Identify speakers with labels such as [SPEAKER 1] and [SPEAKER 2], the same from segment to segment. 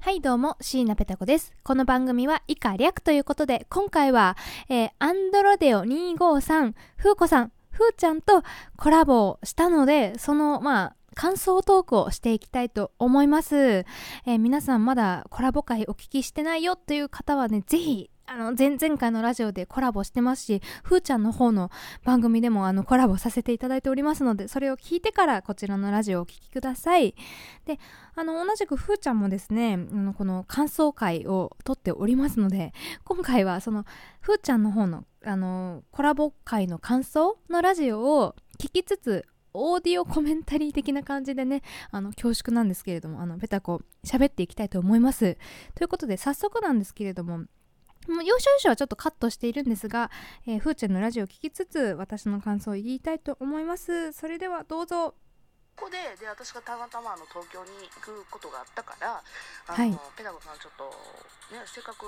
[SPEAKER 1] はいどうも、椎名ペタ子です。この番組は以下略ということで、今回は、えーアンドロデオ253、ふうこさん、ふうちゃんとコラボをしたので、その、まあ、感想トークをしていきたいと思います。えー皆さんまだコラボ会お聞きしてないよという方はね、ぜひ、あの、前々回のラジオでコラボしてますし、ふーちゃんの方の番組でもあのコラボさせていただいておりますので、それを聞いてからこちらのラジオをお聞きください。で、あの、同じくふーちゃんもですね、あのこの感想会を撮っておりますので、今回はその、ふーちゃんの方の、あの、コラボ会の感想のラジオを聞きつつ、オーディオコメンタリー的な感じでね、あの、恐縮なんですけれども、あの、ペタコ喋っていきたいと思います。ということで、早速なんですけれども、もう要所要所はちょっとカットしているんですが、えーふーちゃんのラジオを聞きつつ、私の感想を言いたいと思います。それではどうぞ。
[SPEAKER 2] ここでで私がたまたまあの東京に行くことがあったからあの、
[SPEAKER 1] はい
[SPEAKER 2] ペダゴさんちょっとねせっかく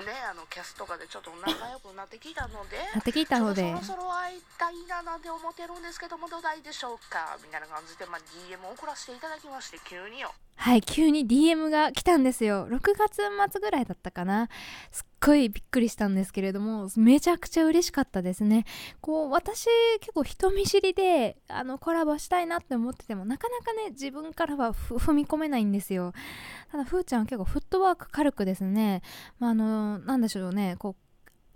[SPEAKER 2] ねあのキャストとかでちょっと仲良くなってきたので
[SPEAKER 1] なって聞いたので
[SPEAKER 2] そろそろ会いたいななんて思ってるんですけどもどうだいでしょうか？みたいな感じで、まあ、DM を送らせていただきまして急によ
[SPEAKER 1] はい、急に DM が来たんですよ。6月末ぐらいだったかな。すっごいびっくりしたんですけれども、めちゃくちゃ嬉しかったですね。こう、私結構人見知りで、あの、コラボしたいなって思ってても、なかなかね、自分からは踏み込めないんですよ。ただ、ふーちゃんは結構フットワーク軽くですね、まあ、あの、なんでしょうね、こう、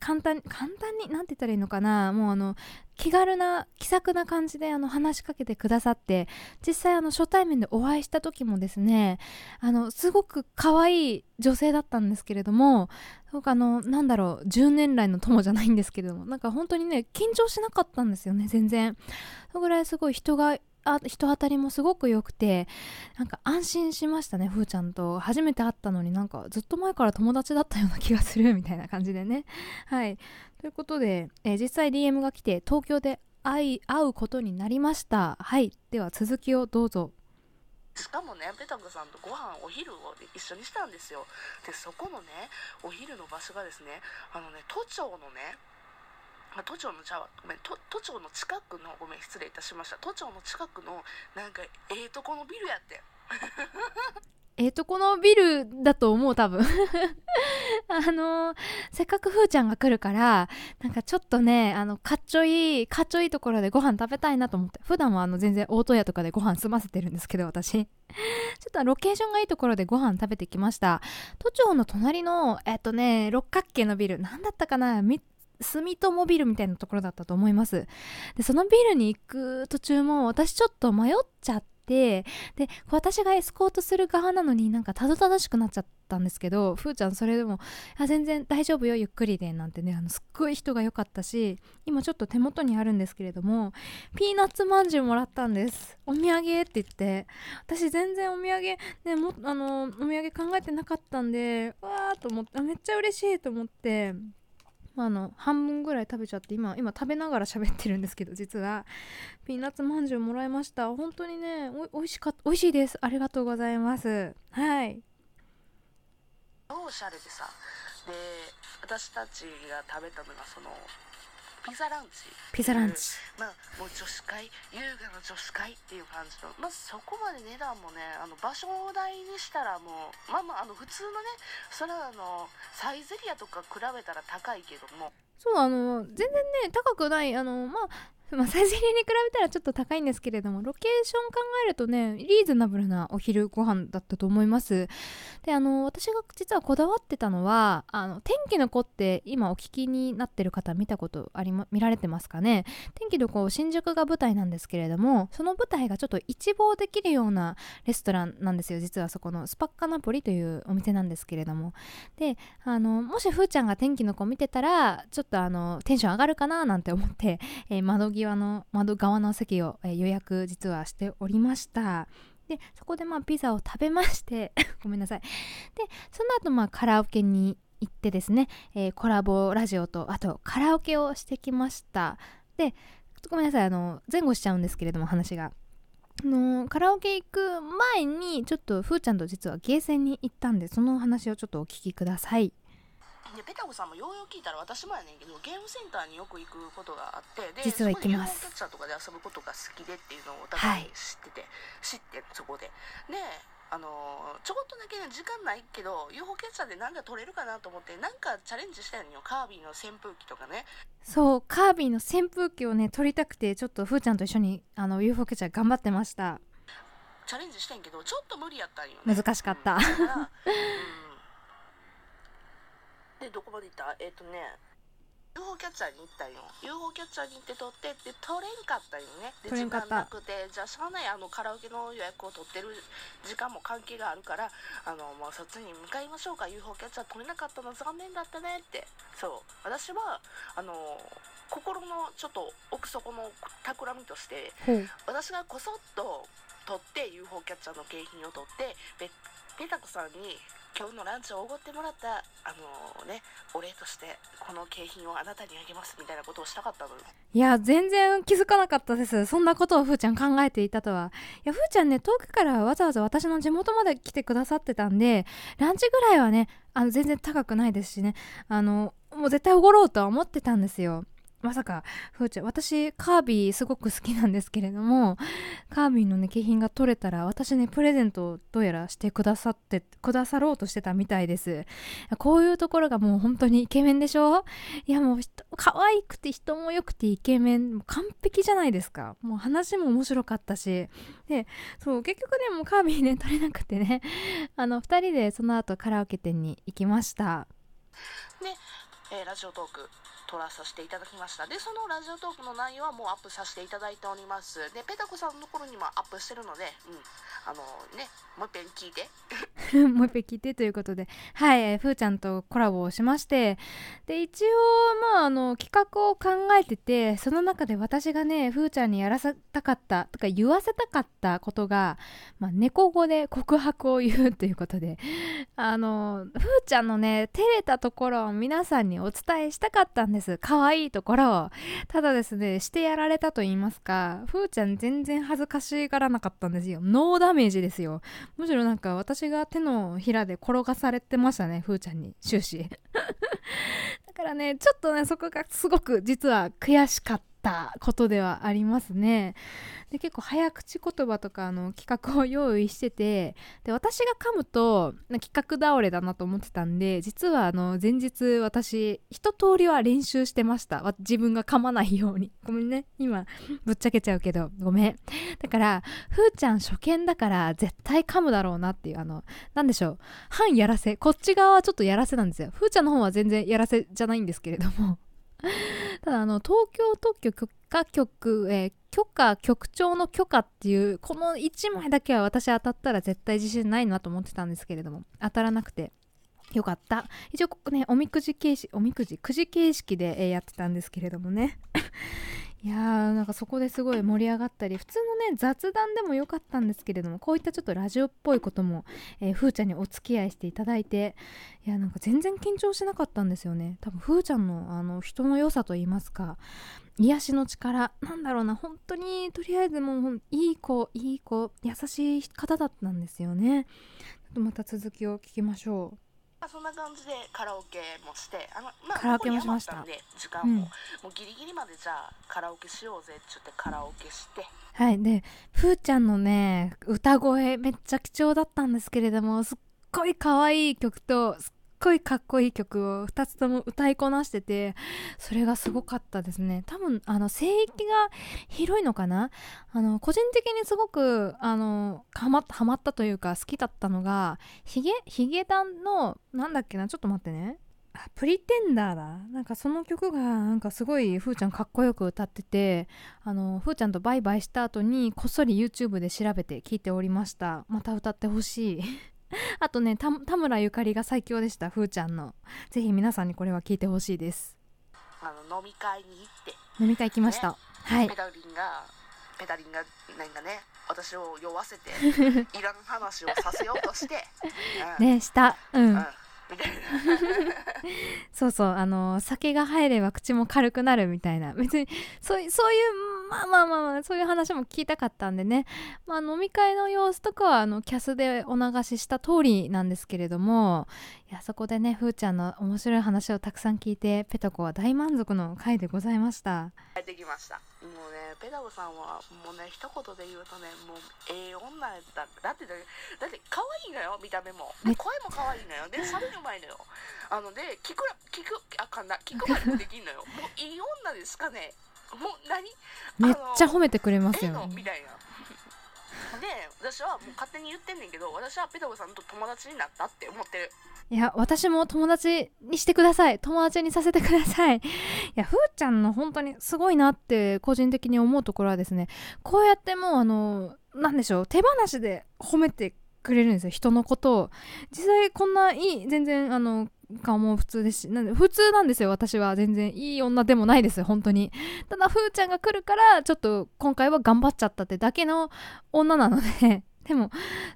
[SPEAKER 1] 簡単、簡単に、なんて言ったらいいのかな、もうあの、気軽な、気さくな感じであの話しかけてくださって、実際あの初対面でお会いした時もですね、あの、すごく可愛い女性だったんですけれども、なんかあの、なんだろう、10年来の友じゃないんですけれども、なんか本当にね、緊張しなかったんですよね、全然。そのぐらいすごい人が、あ人当たりもすごく良くて、なんか安心しましたね、ふーちゃんと。初めて会ったのになんかずっと前から友達だったような気がするみたいな感じでね。はい。ということで、えー実際 DM が来て東京で会い、会うことになりました。はい。では続きをどうぞ。
[SPEAKER 2] しかもねペタコさんとご飯お昼を一緒にしたんですよでそこのねお昼の場所がですねあのね都庁のねあ都庁のちゃごめん都都庁の近くのごめん失礼いたしました都庁の近くのなんかええとこのビルやって
[SPEAKER 1] えーと、このビルだと思う、多分。あのーせっかくふーちゃんが来るから、なんかちょっとね、あの、かっちょいい、かっちょいいところでご飯食べたいなと思って。普段はあの、全然大戸屋とかでご飯済ませてるんですけど、私。ちょっとロケーションがいいところでご飯食べてきました。都庁の隣の、えっとね、六角形のビル、なんだったかな？住友ビルみたいなところだったと思います。で、そのビルに行く途中も私ちょっと迷っちゃって、で、私がエスコートする側なのになんかたどたどしくなっちゃったんですけど、ふーちゃんそれでも、あ、全然大丈夫よ、ゆっくりで、なんてね、あの、すっごい人が良かったし、今ちょっと手元にあるんですけれども、ピーナッツまんじゅうもらったんです。お土産って言って、私全然お土産、ね、も、あの、お土産考えてなかったんで、わーと思って、めっちゃ嬉しいと思って、まあ、あの半分ぐらい食べちゃって今今食べながら喋ってるんですけど実は。ピーナッツまんじゅうもらいました。本当にねおおいしかったおいしいです。ありがとうございます。はい。
[SPEAKER 2] おしゃれでさ。で私たちが食べたのがそのピザランチ。
[SPEAKER 1] ピザランチ。
[SPEAKER 2] まあもう女子会優雅な女子会っていう感じの。まあそこまで値段もねあの場所代にしたらもうまあまああの普通のねそれはあのサイゼリアとか比べたら高いけども。
[SPEAKER 1] そうあの全然ね高くないあのまあ まあ、サイゼリに比べたらちょっと高いんですけれども、ロケーション考えるとね、リーズナブルなお昼ご飯だったと思います。で、あの、私が実はこだわってたのは、あの、天気の子って今お聞きになってる方見たことありま、見られてますかね？天気の子、新宿が舞台なんですけれども、その舞台がちょっと一望できるようなレストランなんですよ。実はそこのスパッカナポリというお店なんですけれども。で、あの、もしふーちゃんが天気の子見てたら、ちょっとあの、テンション上がるかななんて思って、えー窓際の、窓側の席を、えー予約実はしておりました。で、そこでまあピザを食べまして、ごめんなさい。で、その後まあカラオケに行ってですね、えーコラボラジオと、あとカラオケをしてきました。で、ごめんなさい、あの、前後しちゃうんですけれども話が。のカラオケ行く前にちょっとふーちゃんと実はゲーセンに行ったんでその話をちょっとお聞きください
[SPEAKER 2] でペタコさんもようよう聞いたら私もやねんけどゲームセンターによく行くことがあってで
[SPEAKER 1] 実は行きます。
[SPEAKER 2] キャッチャーとかで遊ぶことが好きでっていうのをお互い知ってて、知ってそこで。であのちょこっとだけね時間ないけど UFO キャッチャーでなんか撮れるかなと思ってなんかチャレンジしたんよカービィの扇風機とかね。
[SPEAKER 1] そうカービィの扇風機をね撮りたくてちょっとふーちゃんと一緒にあの UFO キャッチャー頑張ってました。
[SPEAKER 2] チャレンジしてんけどちょっと無理やったんよね。
[SPEAKER 1] 難しかった。
[SPEAKER 2] うん でどこまで行った？えっ、とね UFO キャッチャーに行ったんよ。UFO キャッチャーに行って撮ってって撮れんかったんよね。で時間なくて。じゃあしゃあない。あのカラオケの予約を取ってる時間も関係があるからあのもうそっちに向かいましょうか。UFO キャッチャー撮れなかったの残念だったねって。そう。私はあの心のちょっと奥底の企みとして
[SPEAKER 1] ほう。
[SPEAKER 2] 私がこそっと取って UFO キャッチャーの景品を取ってペペタコさんに今日のランチをおごってもらったあのねお礼としてこの景品をあなたにあげますみたいなことをしたかったのよ。
[SPEAKER 1] いや全然気づかなかったです。そんなことをふーちゃん考えていたとは。いやふーちゃんね遠くからわざわざ私の地元まで来てくださってたんでランチぐらいはねあの全然高くないですしね。あのもう絶対おごろうとは思ってたんですよ。まさかふーちゃん私カービィすごく好きなんですけれどもカービィのね景品が取れたら私ねプレゼントをどうやらしてくださってくださろうとしてたみたいです。こういうところがもう本当にイケメンでしょ？いやもう可愛くて人も良くてイケメン完璧じゃないですか。もう話も面白かったし。でそう結局ねもうカービィね取れなくてねあの2人でその後カラオケ店に行きました。
[SPEAKER 2] えーラジオトーク。撮らさせていただきました。でそのラジオトークの内容はもうアップさせていただいております。でペタコさんのところにもアップしてるのでうん。あのねもう一遍聞いて。
[SPEAKER 1] もう一回聞いてということで。はい、ふーちゃんとコラボをしまして。で一応まああの企画を考えててその中で私がねふーちゃんにやらせたかったとか言わせたかったことが、まあ、猫語で告白を言うということで。あのふーちゃんのね照れたところを皆さんにお伝えしたかったんです。可愛いところ。をただですねしてやられたと言いますかふーちゃん全然恥ずかしがらなかったんですよ。ノーダメージですよ。むしろなんか私が手のひらで転がされてましたねふーちゃんに。終始。だからねちょっとねそこがすごく実は悔しかったことではありますね。で結構早口言葉とかの企画を用意しててで私が噛むと企画倒れだなと思ってたんで実はあの前日私一通りは練習してました。自分が噛まないように。ごめんね。今ぶっちゃけちゃうけど。ごめん。だからふーちゃん初見だから絶対噛むだろうなっていうあのなんでしょう。半やらせ。こっち側はちょっとやらせなんですよ。ふーちゃんの方は全然やらせじゃないんですけれども。ただあの東京特許許可局、えー許可局長の許可っていうこの1枚だけは私当たったら絶対自信ないなと思ってたんですけれども当たらなくて。よかった。一応ここねおみくじ形式おみくじくじ形式で、えーやってたんですけれどもね。いやーなんかそこですごい盛り上がったり普通のね雑談でもよかったんですけれどもこういったちょっとラジオっぽいことも、えーふーちゃんにお付き合いしていただいていやなんか全然緊張しなかったんですよね。多分ふーちゃんのあの人の良さと言いますか癒しの力なんだろうな本当にとりあえずもういい子いい子優しい方だったんですよね。ちょっとまた続きを聞きましょう。
[SPEAKER 2] まあそんな感じでカラオケもしてあの、まあ、
[SPEAKER 1] カラオケもしました。
[SPEAKER 2] で時間
[SPEAKER 1] うん。
[SPEAKER 2] も、もうギリギリまでじゃあカラオケしようぜって言ってカラオケして。
[SPEAKER 1] うはい。でふーちゃんのね歌声めっちゃ貴重だったんですけれどもすっごい可愛い曲とすっごいかっこいい曲を2つとも歌いこなしててそれがすごかったですね。多分あの声域が広いのかな？あの個人的にすごくあのハマハマったというか好きだったのがヒゲヒゲダンのなんだっけな？ちょっと待ってね。あプリテンダーだ。なんかその曲がなんかすごいふーちゃんかっこよく歌っててあのふーちゃんとバイバイした後にこっそり YouTube で調べて聞いておりました。また歌ってほしい。あとねた田村ゆかりが最強でしたふーちゃんの。ぜひ皆さんにこれは聞いてほしいです。
[SPEAKER 2] あの飲み会に行って。
[SPEAKER 1] 飲み会行きました、はい。
[SPEAKER 2] ペダリンがペダリンがなんかね私を酔わせて いらん話をさせようとして、うん
[SPEAKER 1] ねした。うん、
[SPEAKER 2] うんみたいな。
[SPEAKER 1] そうそうあの酒が入れば口も軽くなるみたいな。別にそういそういうまあまあまあまあそういう話も聞きたかったんでね、まあ、飲み会の様子とかはあのキャスでお流しした通りなんですけれどもいやそこでねふーちゃんの面白い話をたくさん聞いてペトコは大満足の回でございました。
[SPEAKER 2] 帰ってきましたもうねペダゴさんはもうね一言で言うとねもうええ女やっただってだだって可愛いのよ見た目も。声も可愛いのよ。で喋るうまいのよ。あので聞くら聞くあかんな。聞くまでもできんのよ。もういい女ですかね。もう何？
[SPEAKER 1] めっちゃ褒めてくれます
[SPEAKER 2] ええの？
[SPEAKER 1] よ
[SPEAKER 2] みたいな。で私はもう勝手に言ってんねんけど私はペタゴさんと友達になったって思ってる。
[SPEAKER 1] いや私も友達にしてください。友達にさせてください。いやふーちゃんの本当にすごいなって個人的に思うところはですねこうやってもうあのなんでしょう手放しで褒めてくれるんですよ。人のことを。実際こんないい全然あの顔も普通ですしなんで普通なんですよ私は。全然いい女でもないです本当に。ただふーちゃんが来るからちょっと今回は頑張っちゃったってだけの女なので。でも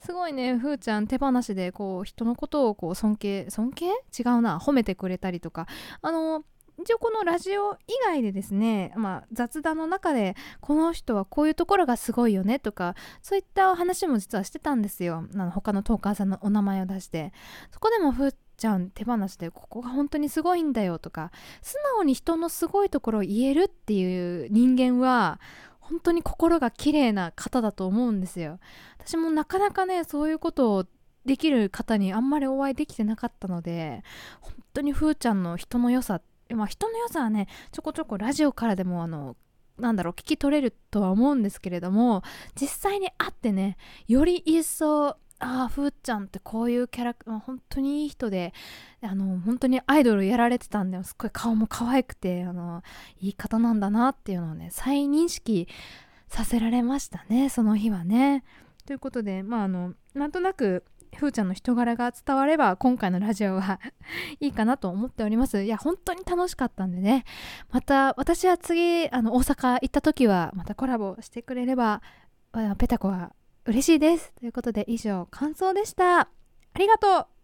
[SPEAKER 1] すごいねふーちゃん手放しでこう人のことをこう尊敬尊敬？違うな。褒めてくれたりとか。あの一応このラジオ以外でですね、まあ、雑談の中でこの人はこういうところがすごいよねとかそういった話も実はしてたんですよ。あの他のトーカーさんのお名前を出して。そこでもふーちゃん手放してここが本当にすごいんだよとか素直に人のすごいところを言えるっていう人間は本当に心が綺麗な方だと思うんですよ。私もなかなかねそういうことをできる方にあんまりお会いできてなかったので本当にふーちゃんの人の良さっまあ人の良さはねちょこちょこラジオからでもあのなんだろう聞き取れるとは思うんですけれども実際に会ってねより一層ああふーちゃんってこういうキャラクター本当にいい人であの本当にアイドルやられてたんですごい顔も可愛くてあのいい方なんだなっていうのをね再認識させられましたねその日はね。ということでまああのなんとなくふーちゃんの人柄が伝われば今回のラジオは いいかなと思っております。いや本当に楽しかったんでね。また私は次あの大阪行った時はまたコラボしてくれればペタコは嬉しいです。ということで以上感想でした。ありがとう。